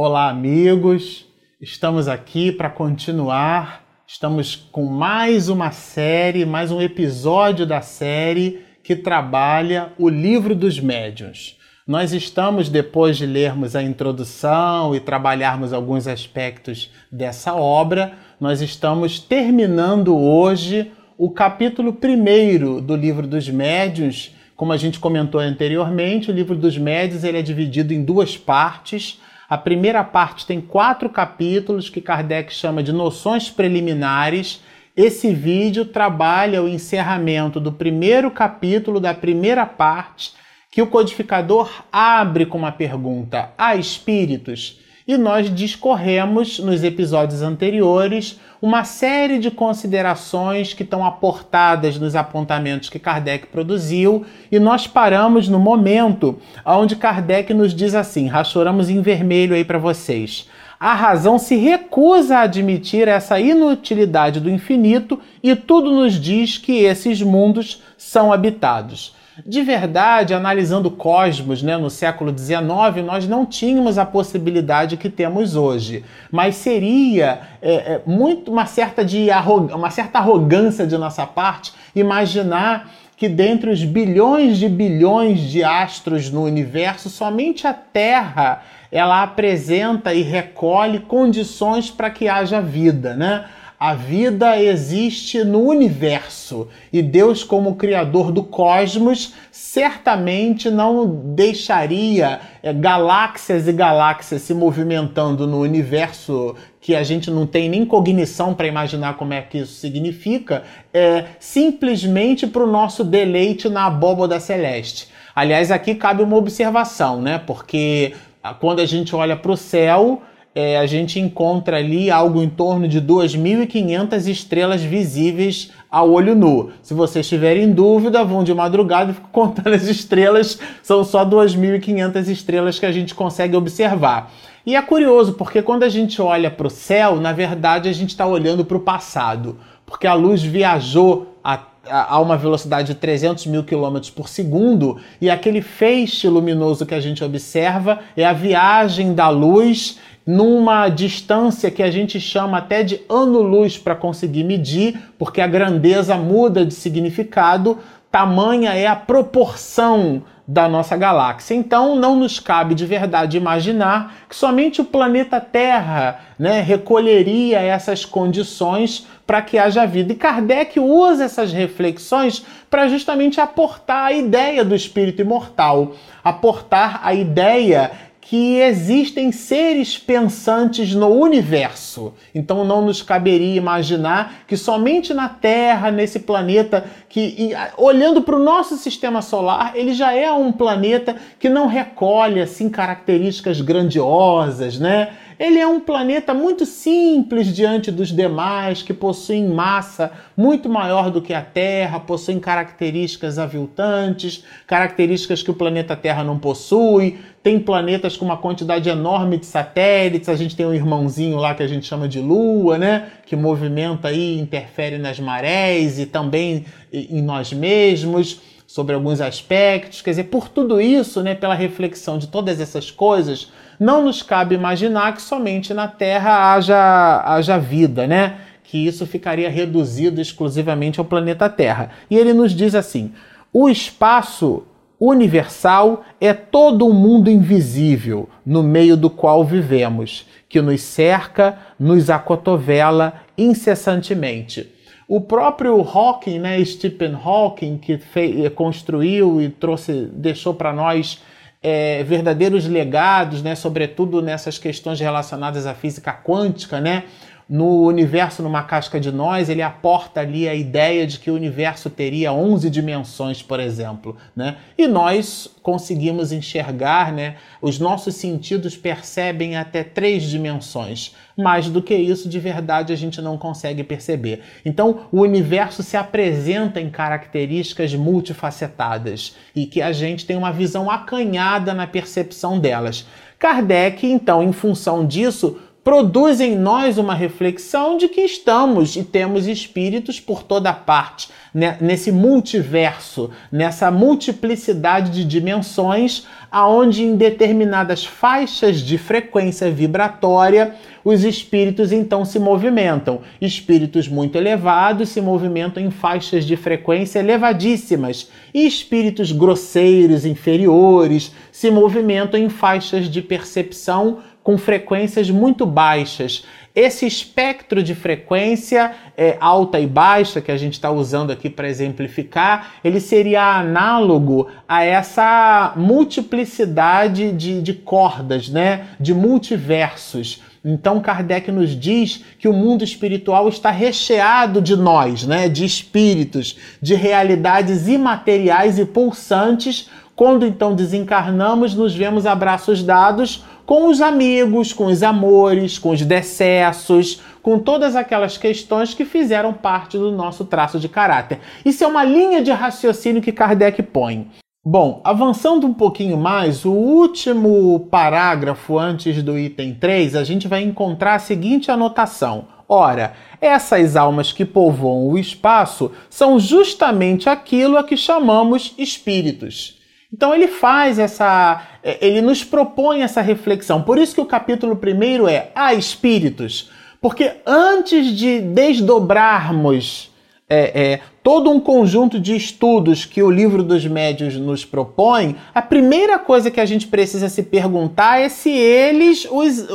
Olá, amigos. Estamos aqui para continuar. Estamos com mais uma série, mais um episódio da série que trabalha o livro dos médiuns. Nós estamos, depois de lermos a introdução e trabalharmos alguns aspectos dessa obra, nós estamos terminando hoje o capítulo primeiro do livro dos médiuns. Como a gente comentou anteriormente, o livro dos médiuns ele é dividido em duas partes. A primeira parte tem quatro capítulos que Kardec chama de noções preliminares. Esse vídeo trabalha o encerramento do primeiro capítulo da primeira parte, que o codificador abre com uma pergunta: há espíritos? E nós discorremos nos episódios anteriores uma série de considerações que estão aportadas nos apontamentos que Kardec produziu, e nós paramos no momento onde Kardec nos diz assim: rachoramos em vermelho aí para vocês. A razão se recusa a admitir essa inutilidade do infinito e tudo nos diz que esses mundos são habitados. De verdade, analisando o cosmos né, no século XIX, nós não tínhamos a possibilidade que temos hoje. Mas seria é, é, muito uma certa, de uma certa arrogância de nossa parte imaginar que dentre os bilhões de bilhões de astros no universo, somente a Terra ela apresenta e recolhe condições para que haja vida, né? A vida existe no universo e Deus, como criador do cosmos, certamente não deixaria é, galáxias e galáxias se movimentando no universo que a gente não tem nem cognição para imaginar como é que isso significa, é, simplesmente para o nosso deleite na abóboda celeste. Aliás, aqui cabe uma observação, né? Porque ah, quando a gente olha para o céu, é, a gente encontra ali algo em torno de 2.500 estrelas visíveis a olho nu. Se vocês tiverem dúvida, vão de madrugada e ficam contando as estrelas. São só 2.500 estrelas que a gente consegue observar. E é curioso, porque quando a gente olha para o céu, na verdade a gente está olhando para o passado. Porque a luz viajou a a uma velocidade de 300 mil quilômetros por segundo, e aquele feixe luminoso que a gente observa é a viagem da luz numa distância que a gente chama até de ano-luz para conseguir medir, porque a grandeza muda de significado, tamanha é a proporção da nossa galáxia. Então, não nos cabe de verdade imaginar que somente o planeta Terra né, recolheria essas condições para que haja vida. E Kardec usa essas reflexões para justamente aportar a ideia do espírito imortal, aportar a ideia que existem seres pensantes no universo. Então não nos caberia imaginar que somente na Terra, nesse planeta, que olhando para o nosso sistema solar, ele já é um planeta que não recolhe assim características grandiosas, né? Ele é um planeta muito simples diante dos demais, que possuem massa muito maior do que a Terra, possuem características aviltantes, características que o planeta Terra não possui. Tem planetas com uma quantidade enorme de satélites. A gente tem um irmãozinho lá que a gente chama de Lua, né? Que movimenta aí, interfere nas marés e também em nós mesmos sobre alguns aspectos. Quer dizer, por tudo isso, né, pela reflexão de todas essas coisas, não nos cabe imaginar que somente na Terra haja, haja vida, né? Que isso ficaria reduzido exclusivamente ao planeta Terra. E ele nos diz assim: o espaço universal é todo um mundo invisível no meio do qual vivemos, que nos cerca, nos acotovela incessantemente. O próprio Hawking, né, Stephen Hawking, que fez, construiu e trouxe, deixou para nós é, verdadeiros legados, né, sobretudo nessas questões relacionadas à física quântica, né, no universo numa casca de nós, ele aporta ali a ideia de que o universo teria 11 dimensões, por exemplo, né? E nós conseguimos enxergar, né? Os nossos sentidos percebem até três dimensões. Mais do que isso, de verdade, a gente não consegue perceber. Então, o universo se apresenta em características multifacetadas e que a gente tem uma visão acanhada na percepção delas. Kardec, então, em função disso, produz em nós uma reflexão de que estamos e temos espíritos por toda parte, né? nesse multiverso, nessa multiplicidade de dimensões, aonde em determinadas faixas de frequência vibratória os espíritos então se movimentam. Espíritos muito elevados se movimentam em faixas de frequência elevadíssimas, e espíritos grosseiros, inferiores, se movimentam em faixas de percepção com frequências muito baixas. Esse espectro de frequência é, alta e baixa que a gente está usando aqui para exemplificar, ele seria análogo a essa multiplicidade de, de cordas, né? de multiversos. Então Kardec nos diz que o mundo espiritual está recheado de nós, né? de espíritos, de realidades imateriais e pulsantes. Quando então desencarnamos, nos vemos abraços dados com os amigos, com os amores, com os decessos, com todas aquelas questões que fizeram parte do nosso traço de caráter. Isso é uma linha de raciocínio que Kardec põe. Bom, avançando um pouquinho mais, o último parágrafo antes do item 3, a gente vai encontrar a seguinte anotação. Ora, essas almas que povoam o espaço são justamente aquilo a que chamamos espíritos. Então ele faz essa, é, ele nos propõe essa reflexão. Por isso que o capítulo primeiro é a espíritos, porque antes de desdobrarmos é, é, todo um conjunto de estudos que o livro dos médios nos propõe, a primeira coisa que a gente precisa se perguntar é se eles, os,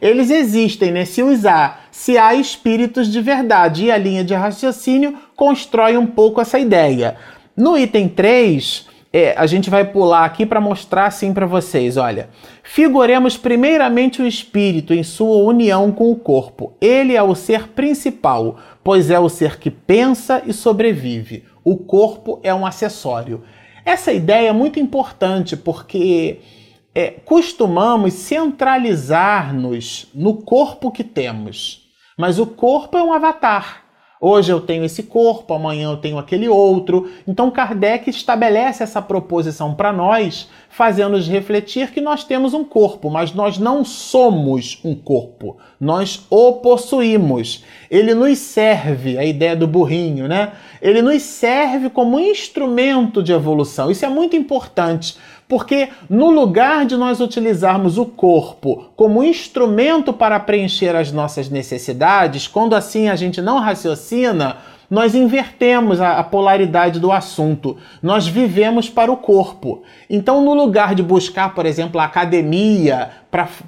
eles existem, né? se os há, se há espíritos de verdade. E a linha de raciocínio constrói um pouco essa ideia. No item 3, é, a gente vai pular aqui para mostrar assim para vocês, olha. Figuremos primeiramente o espírito em sua união com o corpo. Ele é o ser principal, pois é o ser que pensa e sobrevive. O corpo é um acessório. Essa ideia é muito importante porque é, costumamos centralizar-nos no corpo que temos. Mas o corpo é um avatar. Hoje eu tenho esse corpo, amanhã eu tenho aquele outro. Então Kardec estabelece essa proposição para nós, fazendo-nos refletir que nós temos um corpo, mas nós não somos um corpo. Nós o possuímos. Ele nos serve, a ideia do burrinho, né? Ele nos serve como instrumento de evolução. Isso é muito importante, porque no lugar de nós utilizarmos o corpo como instrumento para preencher as nossas necessidades, quando assim a gente não raciocina, nós invertemos a, polaridade do assunto. Nós vivemos para o corpo. Então, no lugar de buscar, por exemplo, a academia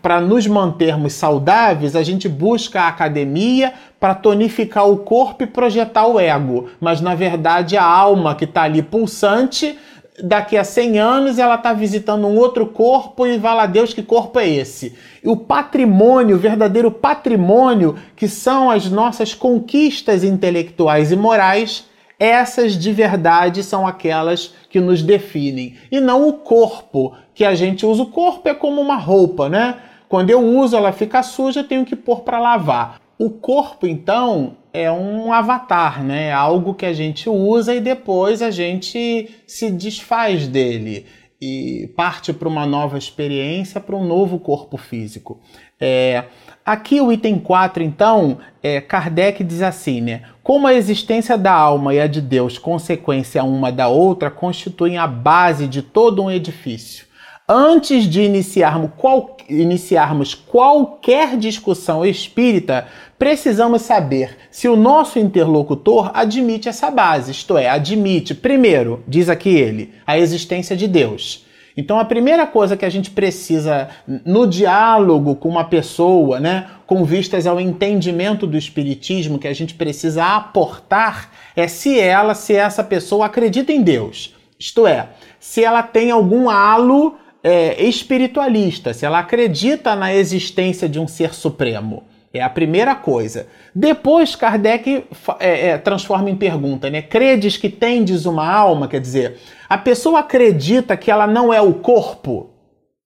para nos mantermos saudáveis, a gente busca a academia para tonificar o corpo e projetar o ego. Mas, na verdade, a alma que está ali pulsante daqui a 100 anos ela está visitando um outro corpo e vai lá Deus que corpo é esse. E o patrimônio, o verdadeiro patrimônio, que são as nossas conquistas intelectuais e morais, essas de verdade são aquelas que nos definem. E não o corpo que a gente usa. O corpo é como uma roupa, né? Quando eu uso, ela fica suja, eu tenho que pôr para lavar. O corpo, então, é um avatar, né? É algo que a gente usa e depois a gente se desfaz dele e parte para uma nova experiência, para um novo corpo físico. É, aqui o item 4, então, é, Kardec diz assim, né? Como a existência da alma e a de Deus, consequência uma da outra, constituem a base de todo um edifício. Antes de iniciarmos, qual, iniciarmos qualquer discussão espírita, precisamos saber se o nosso interlocutor admite essa base, isto é, admite, primeiro, diz aqui ele, a existência de Deus. Então a primeira coisa que a gente precisa no diálogo com uma pessoa, né, com vistas ao entendimento do espiritismo, que a gente precisa aportar é se ela, se essa pessoa acredita em Deus. Isto é, se ela tem algum halo é, espiritualista, se ela acredita na existência de um ser supremo. É a primeira coisa. Depois, Kardec é, é, transforma em pergunta, né? Credes que tendes uma alma? Quer dizer, a pessoa acredita que ela não é o corpo?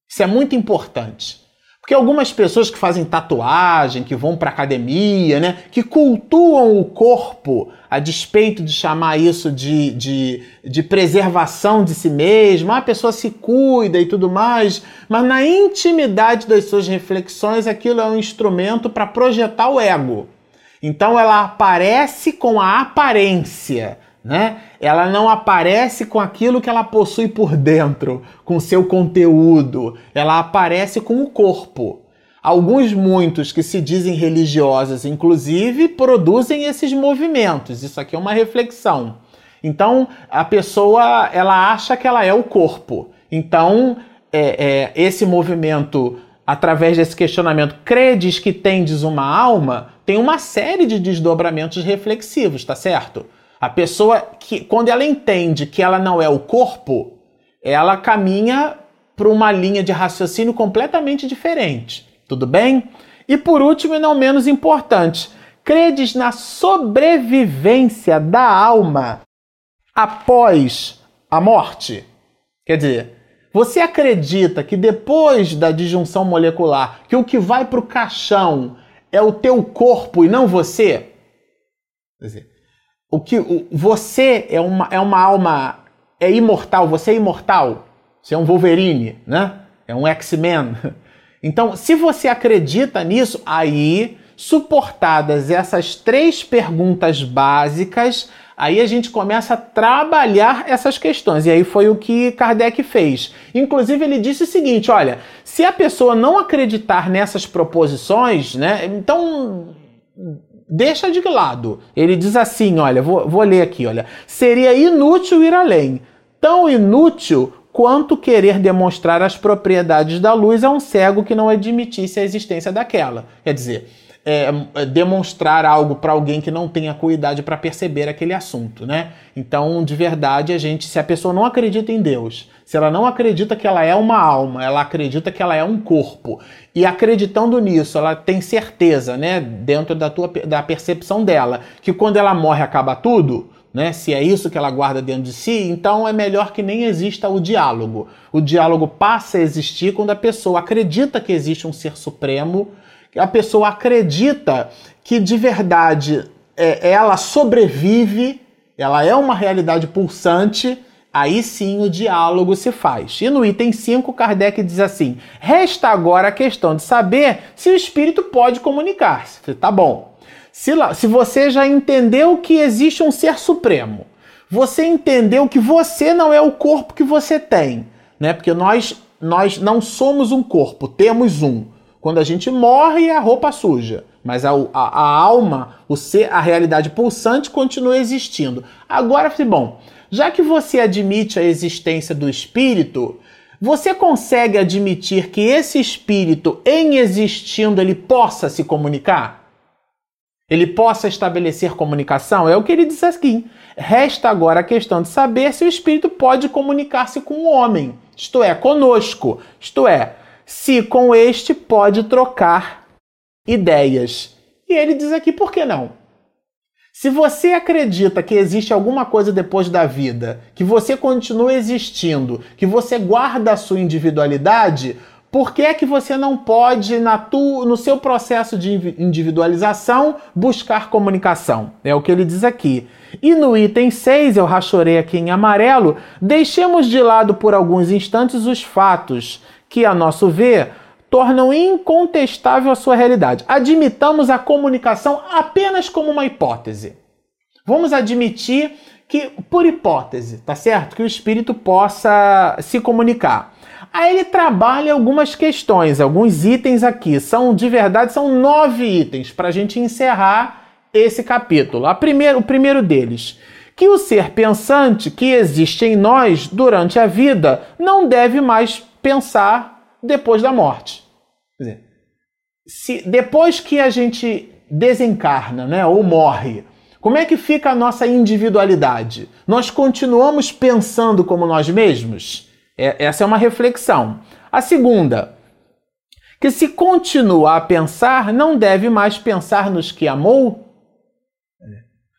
Isso é muito importante. Porque algumas pessoas que fazem tatuagem, que vão para academia, né, que cultuam o corpo a despeito de chamar isso de, de, de preservação de si mesma, a pessoa se cuida e tudo mais, mas na intimidade das suas reflexões aquilo é um instrumento para projetar o ego. Então ela aparece com a aparência, né? Ela não aparece com aquilo que ela possui por dentro, com seu conteúdo. Ela aparece com o corpo. Alguns, muitos que se dizem religiosos, inclusive, produzem esses movimentos. Isso aqui é uma reflexão. Então, a pessoa ela acha que ela é o corpo. Então, é, é, esse movimento, através desse questionamento, credes que tendes uma alma, tem uma série de desdobramentos reflexivos, tá certo? A pessoa que, quando ela entende que ela não é o corpo, ela caminha para uma linha de raciocínio completamente diferente. Tudo bem? E por último, e não menos importante, credes na sobrevivência da alma após a morte? Quer dizer, você acredita que depois da disjunção molecular, que o que vai para o caixão é o teu corpo e não você? Quer dizer, o que o, você é uma, é uma alma é imortal, você é imortal. Você é um Wolverine, né? É um X-Men. Então, se você acredita nisso, aí, suportadas essas três perguntas básicas, aí a gente começa a trabalhar essas questões. E aí foi o que Kardec fez. Inclusive, ele disse o seguinte: olha, se a pessoa não acreditar nessas proposições, né? Então deixa de lado. Ele diz assim, olha, vou, vou ler aqui, olha. Seria inútil ir além. Tão inútil quanto querer demonstrar as propriedades da luz a um cego que não admitisse a existência daquela. Quer dizer, é, é, demonstrar algo para alguém que não tem acuidade para perceber aquele assunto, né? Então, de verdade, a gente, se a pessoa não acredita em Deus, se ela não acredita que ela é uma alma, ela acredita que ela é um corpo, e acreditando nisso, ela tem certeza, né, dentro da tua da percepção dela, que quando ela morre acaba tudo, né? Se é isso que ela guarda dentro de si, então é melhor que nem exista o diálogo. O diálogo passa a existir quando a pessoa acredita que existe um ser supremo a pessoa acredita que de verdade é, ela sobrevive, ela é uma realidade pulsante, aí sim o diálogo se faz. E no item 5, Kardec diz assim: resta agora a questão de saber se o espírito pode comunicar-se. Tá bom. Se, se você já entendeu que existe um ser supremo, você entendeu que você não é o corpo que você tem, né? Porque nós, nós não somos um corpo, temos um. Quando a gente morre, a roupa suja. Mas a, a, a alma, o ser, a realidade pulsante continua existindo. Agora, bom, já que você admite a existência do espírito, você consegue admitir que esse espírito, em existindo, ele possa se comunicar? Ele possa estabelecer comunicação? É o que ele diz aqui. Resta agora a questão de saber se o espírito pode comunicar-se com o homem, isto é, conosco, isto é, se com este pode trocar ideias. E ele diz aqui por que não? Se você acredita que existe alguma coisa depois da vida, que você continua existindo, que você guarda a sua individualidade, por que é que você não pode, na tu, no seu processo de individualização, buscar comunicação? É o que ele diz aqui. E no item 6, eu rachorei aqui em amarelo, deixemos de lado por alguns instantes os fatos que, a nosso ver, tornam incontestável a sua realidade. Admitamos a comunicação apenas como uma hipótese. Vamos admitir que, por hipótese, tá certo? Que o espírito possa se comunicar. Aí ele trabalha algumas questões, alguns itens aqui. São, de verdade, são nove itens para a gente encerrar esse capítulo. A o primeiro deles, que o ser pensante que existe em nós durante a vida não deve mais pensar depois da morte. Quer dizer, se depois que a gente desencarna, né, ou morre, como é que fica a nossa individualidade? Nós continuamos pensando como nós mesmos? É, essa é uma reflexão. A segunda, que se continua a pensar, não deve mais pensar nos que amou?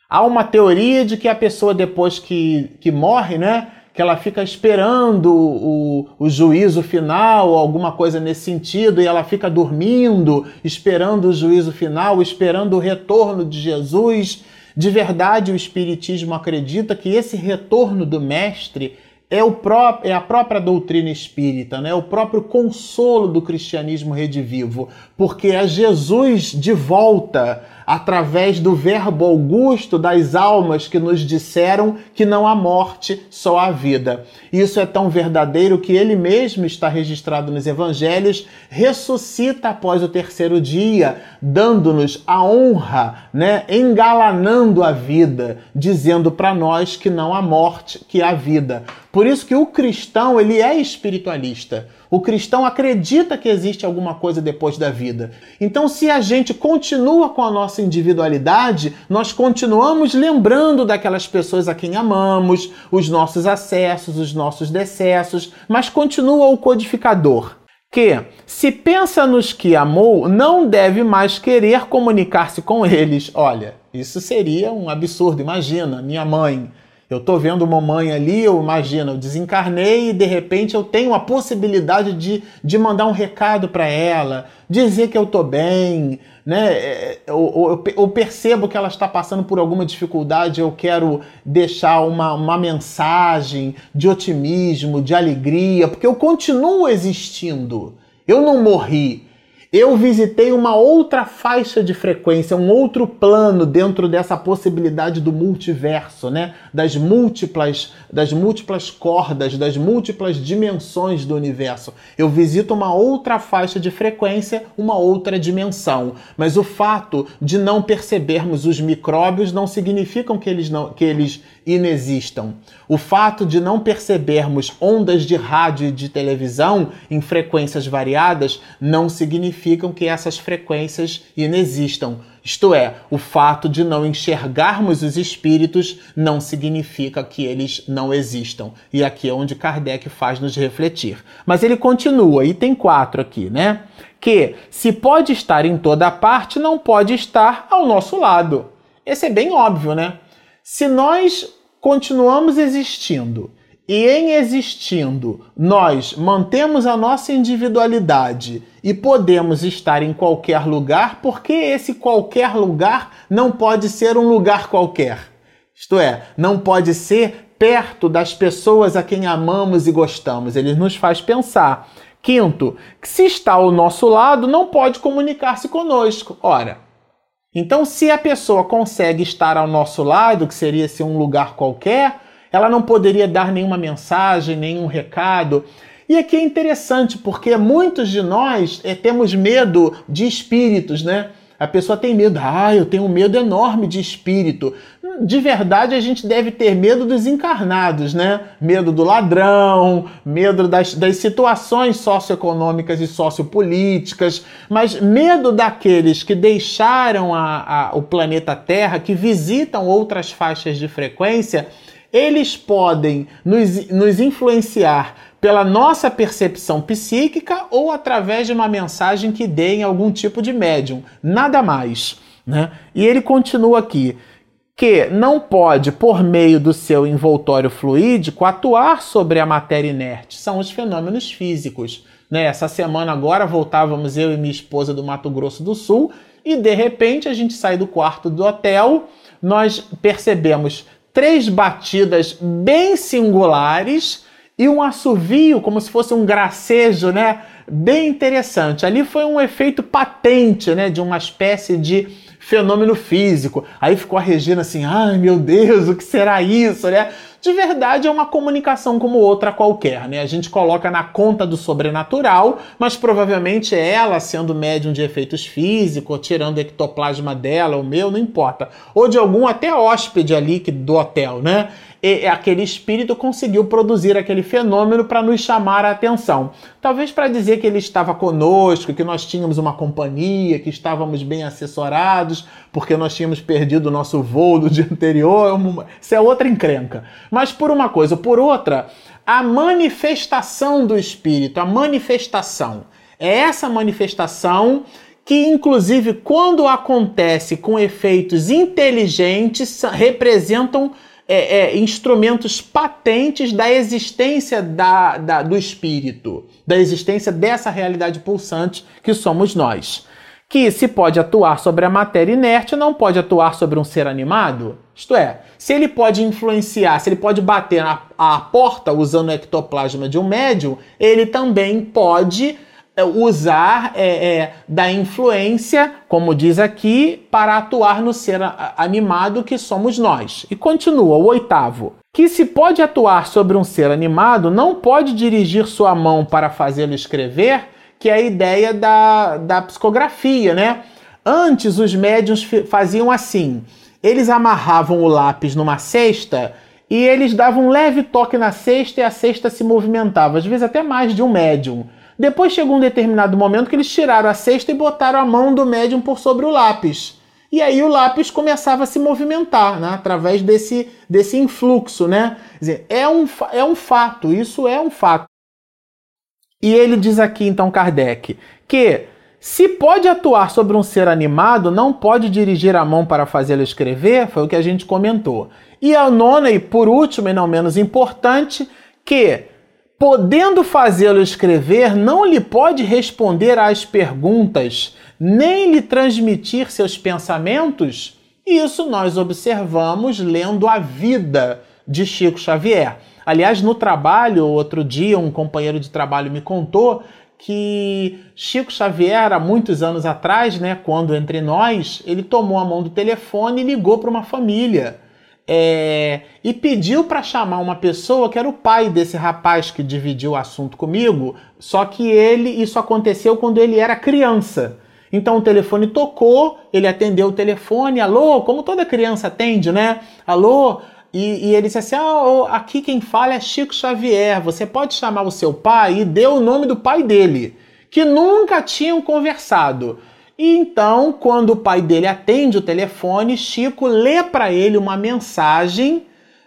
Há uma teoria de que a pessoa, depois que, que morre, né, que ela fica esperando o, o juízo final, alguma coisa nesse sentido, e ela fica dormindo, esperando o juízo final, esperando o retorno de Jesus. De verdade, o Espiritismo acredita que esse retorno do Mestre é, o pró é a própria doutrina espírita, né? o próprio consolo do cristianismo redivivo, porque é Jesus de volta através do Verbo Augusto das almas que nos disseram que não há morte, só há vida. Isso é tão verdadeiro que ele mesmo está registrado nos evangelhos, ressuscita após o terceiro dia, dando-nos a honra, né, engalanando a vida, dizendo para nós que não há morte, que há vida. Por isso que o cristão, ele é espiritualista. O cristão acredita que existe alguma coisa depois da vida. Então, se a gente continua com a nossa individualidade, nós continuamos lembrando daquelas pessoas a quem amamos, os nossos acessos, os nossos decessos, mas continua o codificador que, se pensa nos que amou, não deve mais querer comunicar-se com eles. Olha, isso seria um absurdo. Imagina, minha mãe eu estou vendo uma mãe ali, eu imagino, eu desencarnei e de repente eu tenho a possibilidade de, de mandar um recado para ela, dizer que eu estou bem, né? Eu, eu, eu, percebo que ela está passando por alguma dificuldade, eu quero deixar uma, uma mensagem de otimismo, de alegria, porque eu continuo existindo. Eu não morri eu visitei uma outra faixa de frequência, um outro plano dentro dessa possibilidade do multiverso, né? Das múltiplas, das múltiplas cordas, das múltiplas dimensões do universo. Eu visito uma outra faixa de frequência, uma outra dimensão. Mas o fato de não percebermos os micróbios não significa que eles não que eles inexistam. O fato de não percebermos ondas de rádio e de televisão em frequências variadas não significam que essas frequências inexistam. Isto é, o fato de não enxergarmos os espíritos não significa que eles não existam. E aqui é onde Kardec faz nos refletir. Mas ele continua, item 4 aqui, né? Que se pode estar em toda parte, não pode estar ao nosso lado. Esse é bem óbvio, né? Se nós continuamos existindo e em existindo nós mantemos a nossa individualidade e podemos estar em qualquer lugar, porque esse qualquer lugar não pode ser um lugar qualquer. Isto é, não pode ser perto das pessoas a quem amamos e gostamos. Ele nos faz pensar. Quinto, que se está ao nosso lado, não pode comunicar-se conosco. Ora, então, se a pessoa consegue estar ao nosso lado, que seria ser um lugar qualquer, ela não poderia dar nenhuma mensagem, nenhum recado. E aqui é interessante, porque muitos de nós é, temos medo de espíritos, né? A pessoa tem medo, ah, eu tenho um medo enorme de espírito. De verdade, a gente deve ter medo dos encarnados, né? Medo do ladrão, medo das, das situações socioeconômicas e sociopolíticas, mas medo daqueles que deixaram a, a, o planeta Terra, que visitam outras faixas de frequência, eles podem nos, nos influenciar pela nossa percepção psíquica ou através de uma mensagem que dê em algum tipo de médium, nada mais. Né? E ele continua aqui que não pode, por meio do seu envoltório fluídico, atuar sobre a matéria inerte. São os fenômenos físicos. Né? Essa semana agora voltávamos eu e minha esposa do Mato Grosso do Sul e de repente a gente sai do quarto do hotel, nós percebemos três batidas bem singulares e um assovio, como se fosse um gracejo, né? Bem interessante. Ali foi um efeito patente, né? De uma espécie de fenômeno físico. Aí ficou a Regina assim, ai meu Deus, o que será isso, né? De verdade é uma comunicação como outra qualquer, né? A gente coloca na conta do sobrenatural, mas provavelmente ela sendo médium de efeitos físicos, tirando o ectoplasma dela, o meu, não importa. Ou de algum até hóspede ali do hotel, né? E aquele espírito conseguiu produzir aquele fenômeno para nos chamar a atenção. Talvez para dizer que ele estava conosco, que nós tínhamos uma companhia, que estávamos bem assessorados, porque nós tínhamos perdido o nosso voo do dia anterior. Isso é outra encrenca. Mas por uma coisa, por outra, a manifestação do espírito, a manifestação. É essa manifestação que, inclusive, quando acontece com efeitos inteligentes, representam é, é, instrumentos patentes da existência da, da, do espírito, da existência dessa realidade pulsante que somos nós. Que se pode atuar sobre a matéria inerte, não pode atuar sobre um ser animado? Isto é, se ele pode influenciar, se ele pode bater a porta usando o ectoplasma de um médium, ele também pode usar é, é, da influência, como diz aqui, para atuar no ser animado que somos nós. E continua, o oitavo. Que se pode atuar sobre um ser animado, não pode dirigir sua mão para fazê-lo escrever, que é a ideia da, da psicografia, né? Antes, os médiums faziam assim: eles amarravam o lápis numa cesta e eles davam um leve toque na cesta e a cesta se movimentava, às vezes até mais de um médium. Depois chegou um determinado momento que eles tiraram a cesta e botaram a mão do médium por sobre o lápis. E aí o lápis começava a se movimentar, né? através desse, desse influxo, né? Dizer, é um, é um fato, isso é um fato. E ele diz aqui, então, Kardec, que se pode atuar sobre um ser animado, não pode dirigir a mão para fazê-lo escrever, foi o que a gente comentou. E a nona, e por último e não menos importante, que podendo fazê-lo escrever, não lhe pode responder às perguntas, nem lhe transmitir seus pensamentos? Isso nós observamos lendo a vida de Chico Xavier. Aliás, no trabalho, outro dia, um companheiro de trabalho me contou que Chico Xavier, há muitos anos atrás, né, quando entre nós, ele tomou a mão do telefone e ligou para uma família é, e pediu para chamar uma pessoa que era o pai desse rapaz que dividiu o assunto comigo, só que ele isso aconteceu quando ele era criança. Então o telefone tocou, ele atendeu o telefone, alô, como toda criança atende, né? Alô, e, e ele disse assim: ah, aqui quem fala é Chico Xavier, você pode chamar o seu pai e deu o nome do pai dele, que nunca tinham conversado. E então, quando o pai dele atende o telefone, Chico lê para ele uma mensagem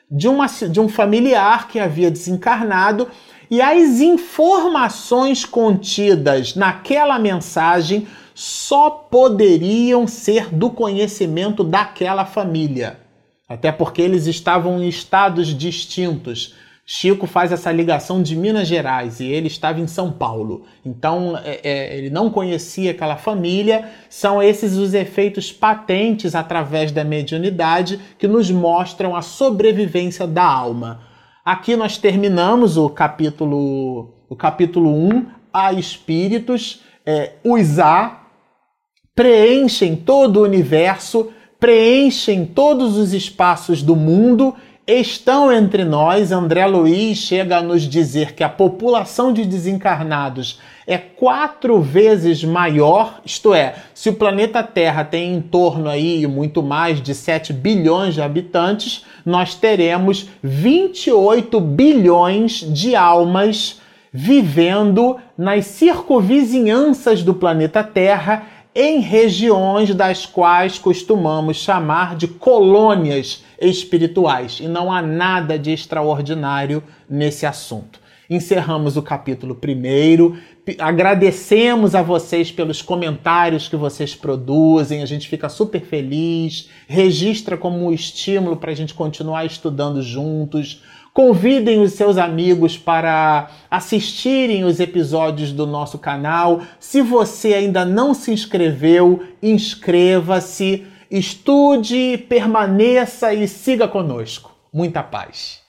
de, uma, de um familiar que havia desencarnado e as informações contidas naquela mensagem só poderiam ser do conhecimento daquela família. Até porque eles estavam em estados distintos. Chico faz essa ligação de Minas Gerais e ele estava em São Paulo. Então é, é, ele não conhecia aquela família. São esses os efeitos patentes através da mediunidade que nos mostram a sobrevivência da alma. Aqui nós terminamos o capítulo, o capítulo 1, a espíritos, é, os A, preenchem todo o universo, preenchem todos os espaços do mundo estão entre nós. André Luiz chega a nos dizer que a população de desencarnados é quatro vezes maior, isto é, se o planeta Terra tem em torno aí muito mais de 7 bilhões de habitantes, nós teremos 28 bilhões de almas vivendo nas circunvizinhanças do planeta Terra em regiões das quais costumamos chamar de colônias espirituais. E não há nada de extraordinário nesse assunto. Encerramos o capítulo primeiro. Agradecemos a vocês pelos comentários que vocês produzem, a gente fica super feliz. Registra como um estímulo para a gente continuar estudando juntos. Convidem os seus amigos para assistirem os episódios do nosso canal. Se você ainda não se inscreveu, inscreva-se, estude, permaneça e siga conosco. Muita paz.